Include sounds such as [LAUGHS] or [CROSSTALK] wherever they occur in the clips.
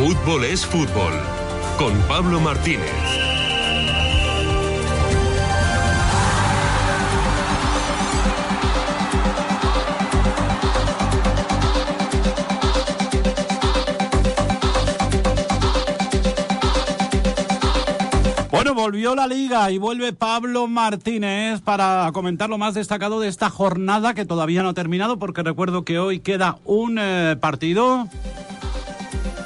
Fútbol es fútbol. Con Pablo Martínez. Bueno, volvió la liga y vuelve Pablo Martínez para comentar lo más destacado de esta jornada que todavía no ha terminado porque recuerdo que hoy queda un eh, partido,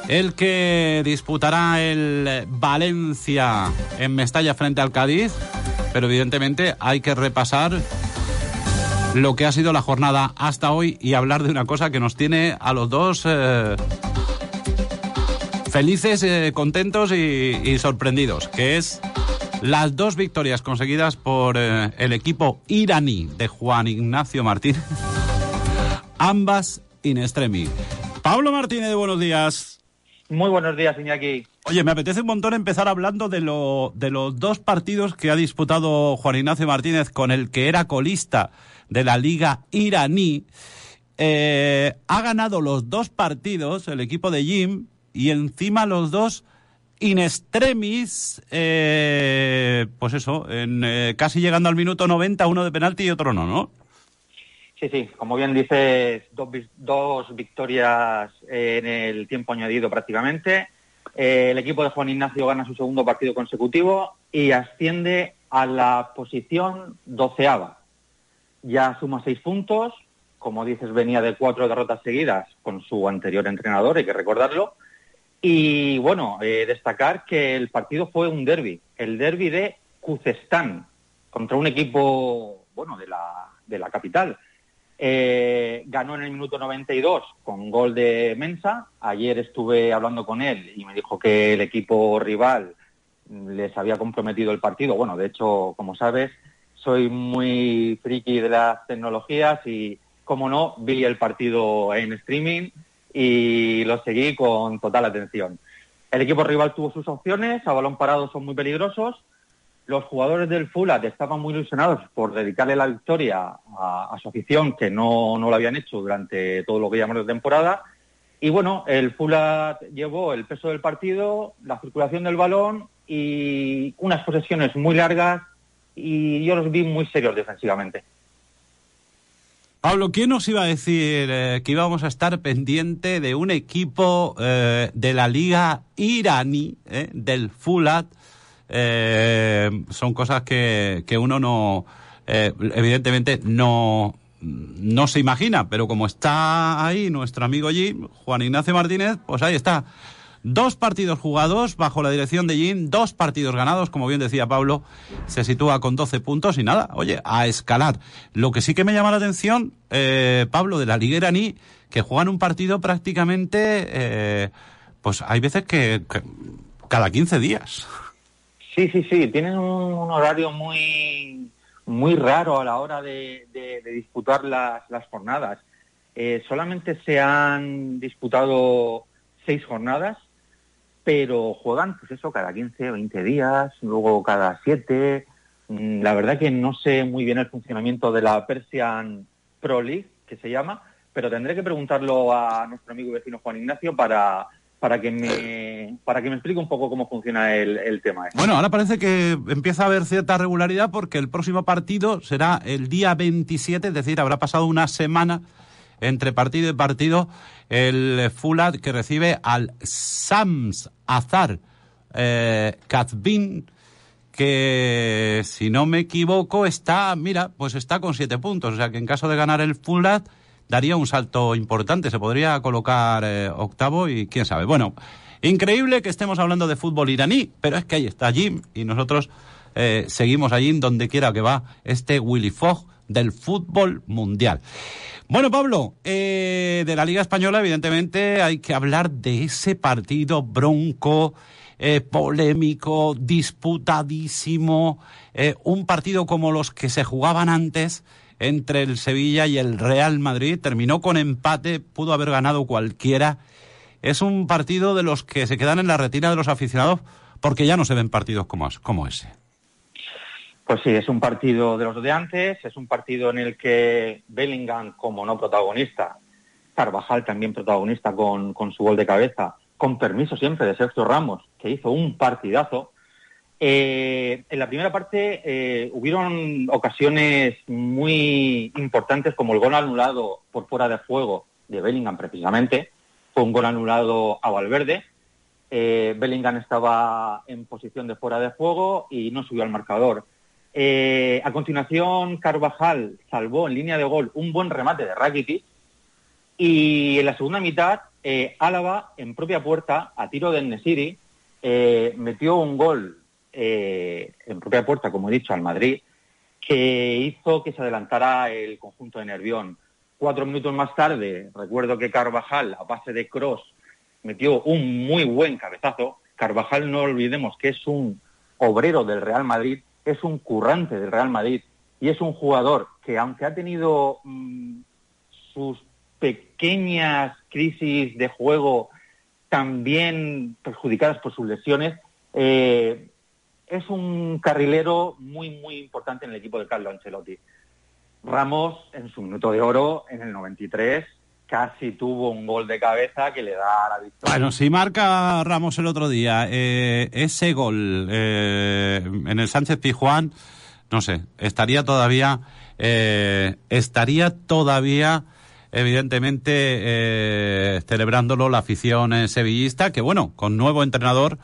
el que disputará el Valencia en Mestalla frente al Cádiz, pero evidentemente hay que repasar lo que ha sido la jornada hasta hoy y hablar de una cosa que nos tiene a los dos eh, felices, eh, contentos y, sorprendidos, que es las dos victorias conseguidas por eh, el equipo iraní de Juan Ignacio Martínez, [LAUGHS] ambas in extremis. Pablo Martínez, buenos días. Muy buenos días, Iñaki. Oye, me apetece un montón empezar hablando de, lo, de los dos partidos que ha disputado Juan Ignacio Martínez con el que era colista de la liga iraní. Eh, ha ganado los dos partidos el equipo de Jim y encima los dos in extremis, eh, pues eso, en, eh, casi llegando al minuto 90, uno de penalti y otro no, ¿no? Sí, sí, como bien dices, dos, vi- dos victorias en el tiempo añadido prácticamente. Eh, el equipo de Juan Ignacio gana su segundo partido consecutivo y asciende a la posición doceava. Ya suma seis puntos, como dices, venía de cuatro derrotas seguidas con su anterior entrenador, hay que recordarlo. Y bueno, eh, destacar que el partido fue un derby, el derby de Kuzestán, contra un equipo, bueno, de la, de la capital. Eh, ganó en el minuto 92 con gol de Mensa. Ayer estuve hablando con él y me dijo que el equipo rival les había comprometido el partido. Bueno, de hecho, como sabes, soy muy friki de las tecnologías y, como no, vi el partido en streaming y lo seguí con total atención. El equipo rival tuvo sus opciones, a balón parado son muy peligrosos. Los jugadores del Fulat estaban muy ilusionados por dedicarle la victoria a, su afición, que no, no lo habían hecho durante todo lo que llamamos de temporada. Y bueno, el Fulat llevó el peso del partido, la circulación del balón y unas posesiones muy largas y yo los vi muy serios defensivamente. Pablo, ¿quién nos iba a decir eh, que íbamos a estar pendiente de un equipo eh, de la liga iraní, eh, del Fulat? Eh, son cosas que, que uno no, eh, evidentemente no, no se imagina, pero como está ahí nuestro amigo Jim, Juan Ignacio Martínez, pues ahí está. Dos partidos jugados bajo la dirección de Jim, dos partidos ganados, como bien decía Pablo, se sitúa con 12 puntos y nada, oye, a escalar. Lo que sí que me llama la atención, eh, Pablo, de la Liga iraní, que juegan un partido prácticamente, eh, pues hay veces que, que cada 15 días. Sí, sí, sí, tienen un, horario muy, muy raro a la hora de, disputar las, jornadas. Eh, solamente se han disputado seis jornadas, pero juegan, pues eso, cada 15 o 20 días, luego cada siete. Mm, La verdad que no sé muy bien el funcionamiento de la Persian Pro League, que se llama, pero tendré que preguntarlo a nuestro amigo vecino Juan Ignacio para, para, que, me, para que me explique un poco cómo funciona el, el tema. este. Bueno, ahora parece que empieza a haber cierta regularidad porque el próximo partido será el día 27, es decir, habrá pasado una semana entre partido y partido el Fulat que recibe al Sams Azar eh, Kazbin que si no me equivoco está, mira, pues está con siete puntos, o sea que en caso de ganar el Fulat daría un salto importante, se podría colocar eh, octavo y quién sabe. Bueno, increíble que estemos hablando de fútbol iraní, pero es que ahí está Jim y nosotros eh, seguimos allí donde quiera que va este Willy Fogg del fútbol mundial. Bueno, Pablo, eh, de la Liga Española, evidentemente, hay que hablar de ese partido bronco, polémico, disputadísimo, un partido como los que se jugaban antes entre el Sevilla y el Real Madrid. Terminó con empate, pudo haber ganado cualquiera. Es un partido de los que se quedan en la retina de los aficionados porque ya no se ven partidos como, como ese. Pues sí, es un partido de los de antes, es un partido en el que Bellingham, como no protagonista, Carvajal también protagonista con, con su gol de cabeza, con permiso siempre de Sergio Ramos, que hizo un partidazo. Eh, en la primera parte eh, hubieron ocasiones muy importantes como el gol anulado por fuera de juego de Bellingham precisamente, fue un gol anulado a Valverde. Eh, Bellingham estaba en posición de fuera de juego y no subió al marcador. a continuación, Carvajal salvó en línea de gol un buen remate de Rakitic y en la segunda mitad eh, Álava, en propia puerta, a tiro de Nesiri, eh, metió un gol eh, en propia puerta, como he dicho, al Madrid, que hizo que se adelantara el conjunto de Nervión. Cuatro minutos más tarde, recuerdo que Carvajal, a base de cross, metió un muy buen cabezazo. Carvajal, no olvidemos que es un obrero del Real Madrid, es un currante del Real Madrid y es un jugador que, aunque ha tenido mm, sus pequeñas crisis de juego también perjudicadas por sus lesiones, eh, es un carrilero muy, muy importante en el equipo de Carlo Ancelotti. Ramos, en su minuto de oro, en el 93, casi tuvo un gol de cabeza que le da la victoria. Bueno, si marca Ramos el otro día eh, ese gol eh, en el Sánchez Pijuán, no sé, estaría todavía, estaría todavía evidentemente eh, celebrándolo la afición eh, sevillista, que bueno, con nuevo entrenador,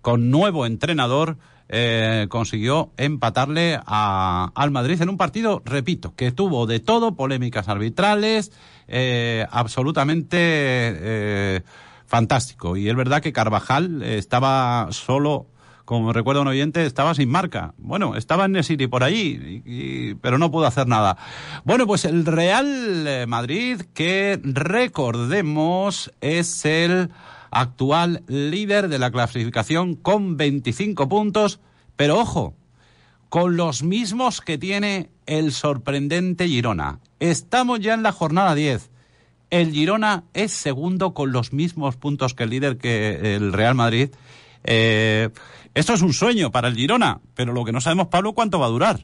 con nuevo entrenador, eh, consiguió empatarle a, al Madrid en un partido, repito, que tuvo de todo, polémicas arbitrales, eh, absolutamente eh, fantástico. Y es verdad que Carvajal estaba solo como recuerdo un oyente, estaba sin marca. Bueno, estaba en Nesiri por allí, pero no pudo hacer nada. Bueno, pues el Real eh, Madrid, que recordemos, es el actual líder de la clasificación con 25 puntos, pero ojo, con los mismos que tiene el sorprendente Girona. Estamos ya en la jornada 10. El Girona es segundo con los mismos puntos que el líder que el Real Madrid. Eh, esto es un sueño para el Girona, pero lo que no sabemos, Pablo, cuánto va a durar.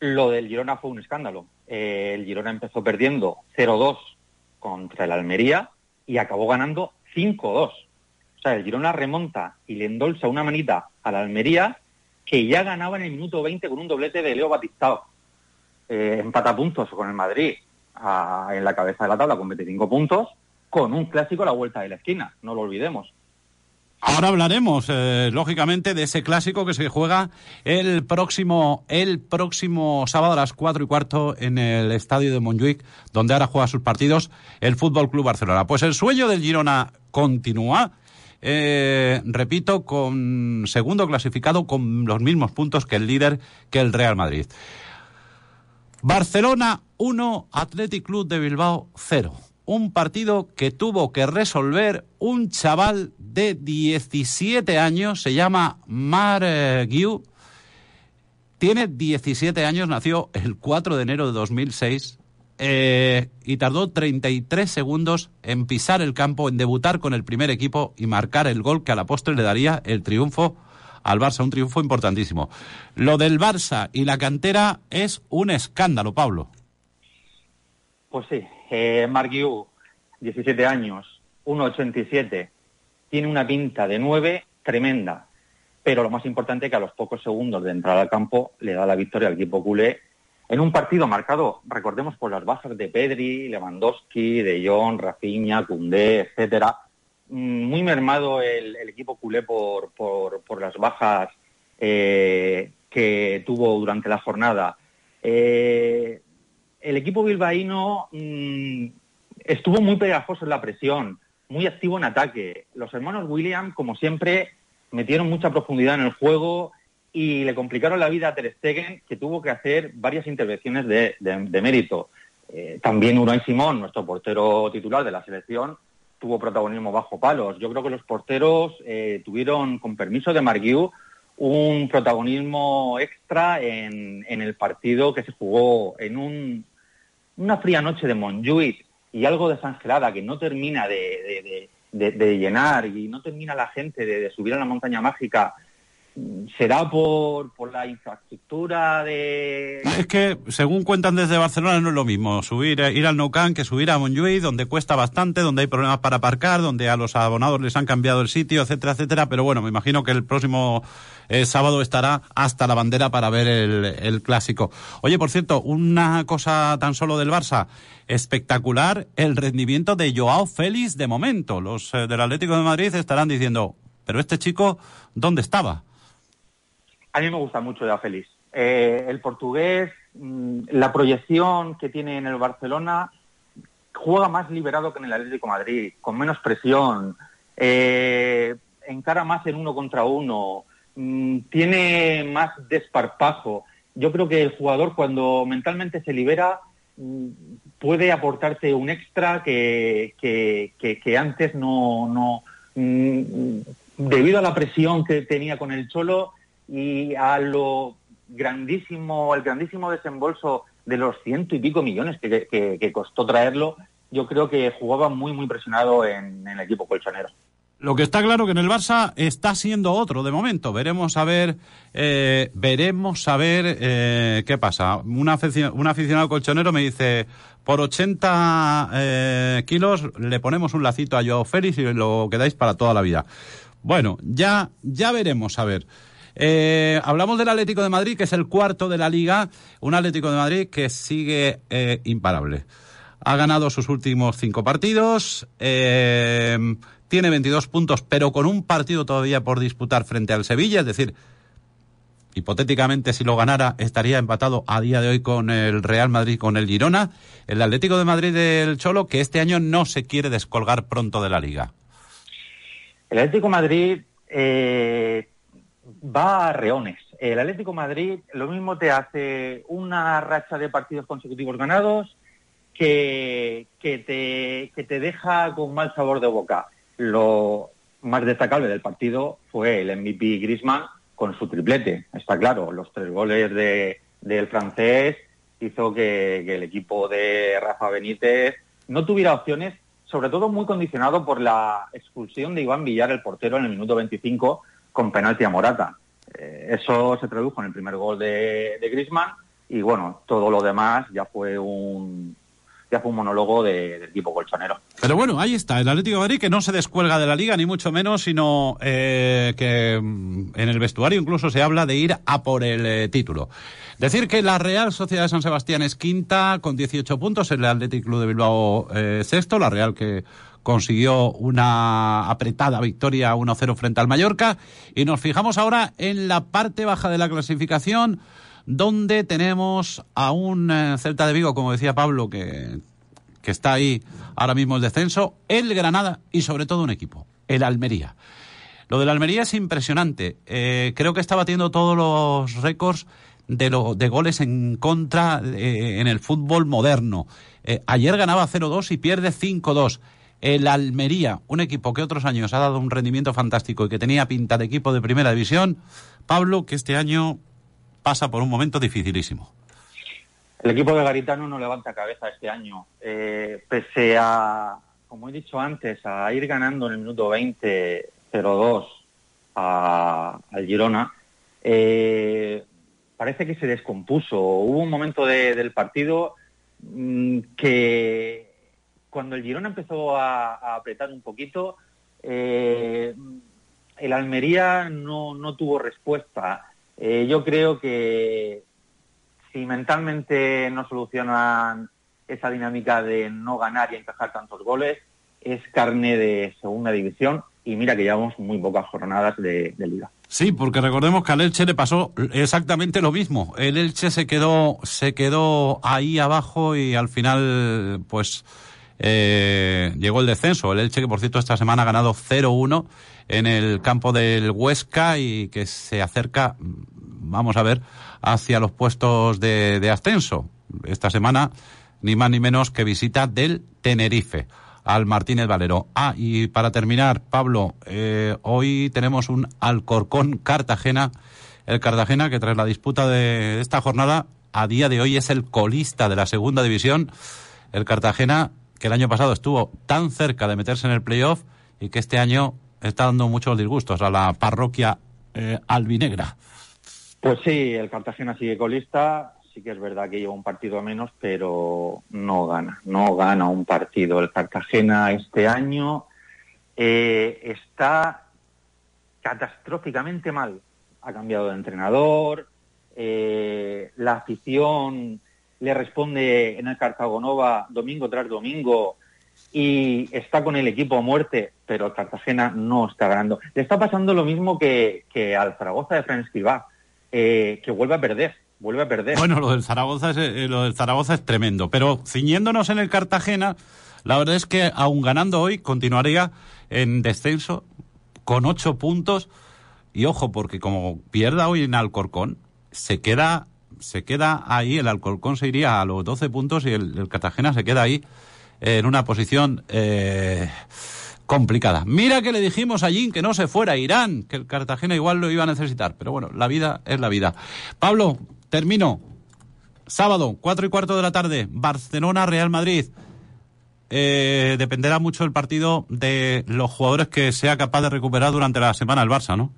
Lo del Girona fue un escándalo. Eh, el Girona empezó perdiendo 0-2 contra el Almería y acabó ganando 5-2. O sea, el Girona remonta y le endolza una manita al Almería que ya ganaba en el minuto 20 con un doblete de Leo Batistao. Eh, empata puntos con el Madrid en la cabeza de la tabla con 25 puntos, con un clásico a la vuelta de la esquina, no lo olvidemos. Ahora hablaremos, eh, lógicamente, de ese clásico que se juega el próximo, el próximo sábado a las cuatro y cuarto en el estadio de Montjuic, donde ahora juega sus partidos el Fútbol Club Barcelona. Pues el sueño del Girona continúa. Eh, repito, con segundo clasificado con los mismos puntos que el líder, que el Real Madrid. Barcelona 1, Athletic Club de Bilbao 0 un partido que tuvo que resolver un chaval de 17 años, se llama Mar Guiu, tiene 17 años, nació el 4 de enero de 2006 eh, y tardó 33 segundos en pisar el campo, en debutar con el primer equipo y marcar el gol que a la postre le daría el triunfo al Barça, un triunfo importantísimo. Lo del Barça y la cantera es un escándalo, Pablo. Pues sí, eh, 17 años, 1,87, tiene una pinta de 9 tremenda, pero lo más importante es que a los pocos segundos de entrar al campo le da la victoria al equipo culé en un partido marcado, recordemos, por las bajas de Pedri, Lewandowski, De Jong, Rafinha, Koundé, etcétera. Mm, muy mermado el, equipo culé por, por, las bajas eh, que tuvo durante la jornada. Eh, el equipo bilbaíno mm, estuvo muy pegajoso en la presión, muy activo en ataque. Los hermanos William, como siempre, metieron mucha profundidad en el juego y le complicaron la vida a Ter Stegen, que tuvo que hacer varias intervenciones de, mérito. Eh, también Unai Simón, nuestro portero titular de la selección, tuvo protagonismo bajo palos. Yo creo que los porteros eh, tuvieron, con permiso de Marguiu, un protagonismo extra en, en, el partido que se jugó en un una fría noche de Montjuic y algo desangelada que no termina de, llenar y no termina la gente de, subir a la montaña mágica será por, por la infraestructura de... Es que, según cuentan desde Barcelona, no es lo mismo subir, eh, ir al Nou Camp que subir a Montjuïc, donde cuesta bastante, donde hay problemas para aparcar, donde a los abonados les han cambiado el sitio, etcétera, etcétera. Pero bueno, me imagino que el próximo eh, sábado estará hasta la bandera para ver el, el clásico. Oye, por cierto, una cosa tan solo del Barça. Espectacular el rendimiento de Joao Félix de momento. Los eh, del Atlético de Madrid estarán diciendo, pero este chico, ¿dónde estaba? A mí me gusta mucho ya Félix. Eh, el portugués, mm, la proyección que tiene en el Barcelona, juega más liberado que en el Atlético Madrid, con menos presión, eh, encara más en uno contra uno, mm, tiene más desparpajo. Yo creo que el jugador cuando mentalmente se libera mm, puede aportarte un extra que, que, antes no, debido a la presión que tenía con el Cholo y a lo grandísimo, el grandísimo desembolso de los ciento y pico millones que, que- costó traerlo, yo creo que jugaba muy, muy presionado en, el equipo colchonero. Lo que está claro que en el Barça está siendo otro de momento. Veremos a ver, eh, veremos a ver eh, qué pasa. Un, afici- un aficionado colchonero me dice, por 80 eh, kilos le ponemos un lacito a Joao Félix y lo quedáis para toda la vida. Bueno, ya, ya veremos a ver. Eh, hablamos del Atlético de Madrid, que es el cuarto de la liga, un Atlético de Madrid que sigue eh, imparable. Ha ganado sus últimos cinco partidos, eh, tiene 22 puntos, pero con un partido todavía por disputar frente al Sevilla, es decir, hipotéticamente si lo ganara estaría empatado a día de hoy con el Real Madrid, con el Girona, el Atlético de Madrid del Cholo, que este año no se quiere descolgar pronto de la liga. El Atlético de Madrid va a reones. El Atlético Madrid lo mismo te hace una racha de partidos consecutivos ganados que, que, te, que te deja con mal sabor de boca. Lo más destacable del partido fue el MVP Griezmann con su triplete. Está claro, los tres goles de, del francés hizo que, que el equipo de Rafa Benítez no tuviera opciones, sobre todo muy condicionado por la expulsión de Iván Villar, el portero, en el minuto 25 con penalti a Morata. Eh, eso se tradujo en el primer gol de, de Griezmann y bueno, todo lo demás ya fue un ya fue un monólogo de- del equipo colchonero. Pero bueno, ahí está, el Atlético de Madrid que no se descuelga de la liga, ni mucho menos, sino eh, que mm, en el vestuario incluso se habla de ir a por el eh, título. Decir que la Real Sociedad de San Sebastián es quinta con 18 puntos, el Atlético de Bilbao eh, sexto, la Real que consiguió una apretada victoria 1-0 frente al Mallorca. Y nos fijamos ahora en la parte baja de la clasificación, donde tenemos a un eh, Celta de Vigo, como decía Pablo, que, que está ahí ahora mismo el descenso, el Granada y sobre todo un equipo, el Almería. Lo del Almería es impresionante. Eh, creo que está batiendo todos los récords de, lo, de goles en contra eh, en el fútbol moderno. Ayer ganaba 0-2 y pierde 5-2. El Almería, un equipo que otros años ha dado un rendimiento fantástico y que tenía pinta de equipo de primera división, Pablo, que este año pasa por un momento dificilísimo. El equipo de Garitano no levanta cabeza este año. Eh, pese a, como he dicho antes, a ir ganando en el minuto 20 0-2 a- al Girona, eh, parece que se descompuso. Hubo un momento de- del partido mm, que cuando el Girona empezó a, apretar un poquito, eh, el Almería no, no tuvo respuesta. Eh, yo creo que si mentalmente no solucionan esa dinámica de no ganar y encajar tantos goles, es carne de segunda división y mira que llevamos muy pocas jornadas de, de liga. Sí, porque recordemos que al Elche le pasó exactamente lo mismo. El Elche se quedó, se quedó ahí abajo y al final, pues, eh, llegó el descenso. El Elche, que por cierto esta semana ha ganado 0-1 en el campo del Huesca y que se acerca, vamos a ver, hacia los puestos de, de ascenso. Esta semana, ni más ni menos que visita del Tenerife al Martínez Valero. Ah, y para terminar, Pablo, eh, hoy tenemos un Alcorcón Cartagena. El Cartagena que tras la disputa de esta jornada, a día de hoy es el colista de la segunda división. El Cartagena que el año pasado estuvo tan cerca de meterse en el playoff y que este año está dando muchos disgustos a la parroquia eh, albinegra. Pues sí, el Cartagena sigue colista, sí que es verdad que lleva un partido menos, pero no gana, no gana un partido. El Cartagena este año eh, está catastróficamente mal. Ha cambiado de entrenador, eh, la afición le responde en el Cartagonova domingo tras domingo y está con el equipo a muerte, pero el Cartagena no está ganando. Le está pasando lo mismo que, al Zaragoza de Fran eh, que vuelve a perder, vuelve a perder. Bueno, lo del Zaragoza es, eh, lo del Zaragoza es tremendo, pero ciñéndonos en el Cartagena, la verdad es que aún ganando hoy continuaría en descenso con ocho puntos y ojo porque como pierda hoy en Alcorcón se queda se queda ahí el Alcorcón se iría a los 12 puntos y el, Cartagena se queda ahí en una posición eh, complicada. Mira que le dijimos allí que no se fuera a Irán, que el Cartagena igual lo iba a necesitar, pero bueno, la vida es la vida. Pablo, termino. Sábado, cuatro y cuarto de la tarde, Barcelona, Real Madrid. Eh, dependerá mucho el partido de los jugadores que sea capaz de recuperar durante la semana el Barça, ¿no?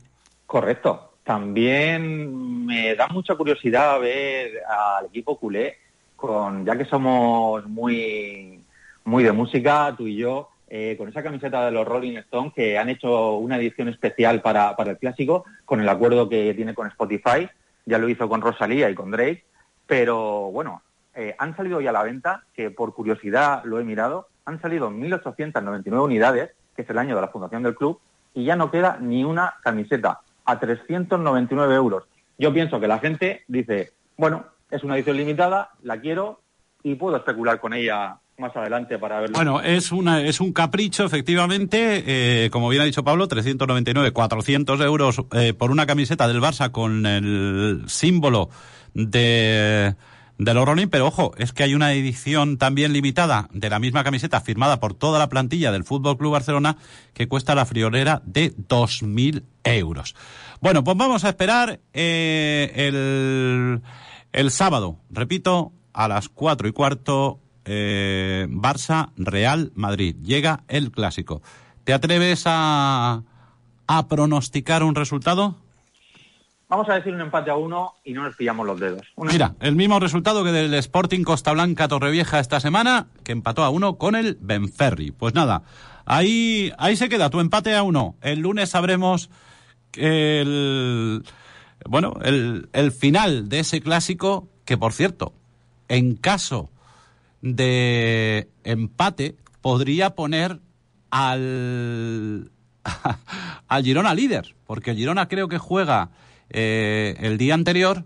Correcto. También me da mucha curiosidad ver al equipo culé, con ya que somos muy, muy de música, tú y yo, eh, con esa camiseta de los Rolling Stones que han hecho una edición especial para, para el clásico, con el acuerdo que tiene con Spotify, ya lo hizo con Rosalía y con Drake, pero bueno, eh, han salido ya a la venta, que por curiosidad lo he mirado, han salido 1.899 unidades, que es el año de la fundación del club, y ya no queda ni una camiseta, a 399 euros. Yo pienso que la gente dice, bueno, es una edición limitada, la quiero y puedo especular con ella más adelante para verlo. Bueno, es, una, es un capricho, efectivamente, eh, como bien ha dicho Pablo, 399, 400 euros eh, por una camiseta del Barça con el símbolo de, de los Rolling, pero ojo, es que hay una edición también limitada de la misma camiseta firmada por toda la plantilla del Fútbol Club Barcelona que cuesta la friolera de 2.000 euros. Bueno, pues vamos a esperar eh, el, el sábado, repito, a las cuatro y cuarto eh, Barça Real Madrid. Llega el clásico. ¿Te atreves a, a pronosticar un resultado? Vamos a decir un empate a uno y no nos pillamos los dedos. Mira, el mismo resultado que del Sporting Costa Blanca Torrevieja esta semana, que empató a uno con el Benferri. Pues nada, ahí, ahí se queda tu empate a uno. El lunes sabremos el, bueno, el, el final de ese clásico, que por cierto, en caso de empate podría poner al, [LAUGHS] al Girona líder, porque el Girona creo que juega eh, el día anterior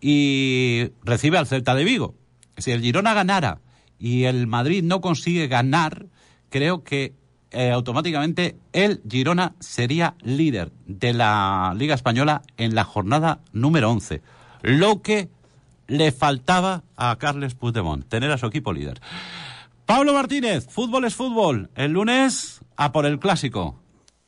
y recibe al Celta de Vigo. Si el Girona ganara y el Madrid no consigue ganar, creo que eh, automáticamente el Girona sería líder de la Liga Española en la jornada número 11. Lo que le faltaba a Carles Puigdemont, tener a su equipo líder. Pablo Martínez, fútbol es fútbol. El lunes a por el clásico.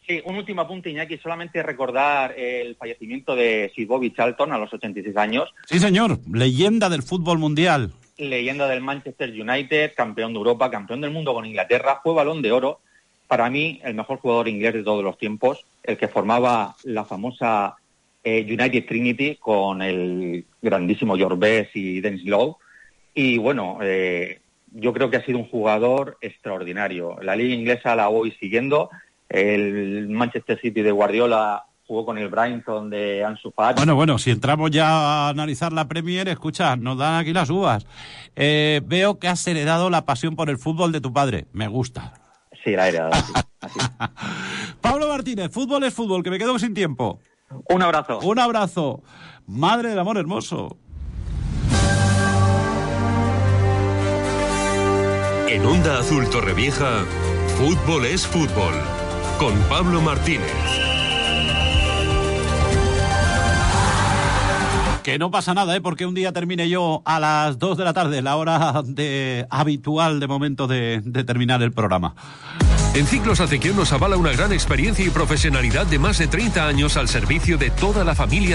Sí, un último apunte, Iñaki, solamente recordar el fallecimiento de Sir Bobby Charlton a los 86 años. Sí, señor, leyenda del fútbol mundial. Leyenda del Manchester United, campeón de Europa, campeón del mundo con Inglaterra, fue balón de oro. Para mí, el mejor jugador inglés de todos los tiempos, el que formaba la famosa eh, United Trinity con el grandísimo George Best y Dennis Lowe. Y bueno, eh, yo creo que ha sido un jugador extraordinario. La liga inglesa la voy siguiendo. El Manchester City de Guardiola jugó con el Brighton de Ansu Fati. Bueno, bueno, si entramos ya a analizar la Premier, escucha, nos dan aquí las uvas. Eh, veo que has heredado la pasión por el fútbol de tu padre. Me gusta. Sí, la he heredado. [LAUGHS] Pablo Martínez, fútbol es fútbol, que me quedo sin tiempo. Un abrazo. Un abrazo. Madre del amor hermoso. En Onda Azul Torrevieja, fútbol es fútbol. Con Pablo Martínez. Que no pasa nada, ¿eh? porque un día termine yo a las 2 de la tarde, la hora de, habitual de momento de, de terminar el programa. En Ciclos Acequión nos avala una gran experiencia y profesionalidad de más de 30 años al servicio de toda la familia.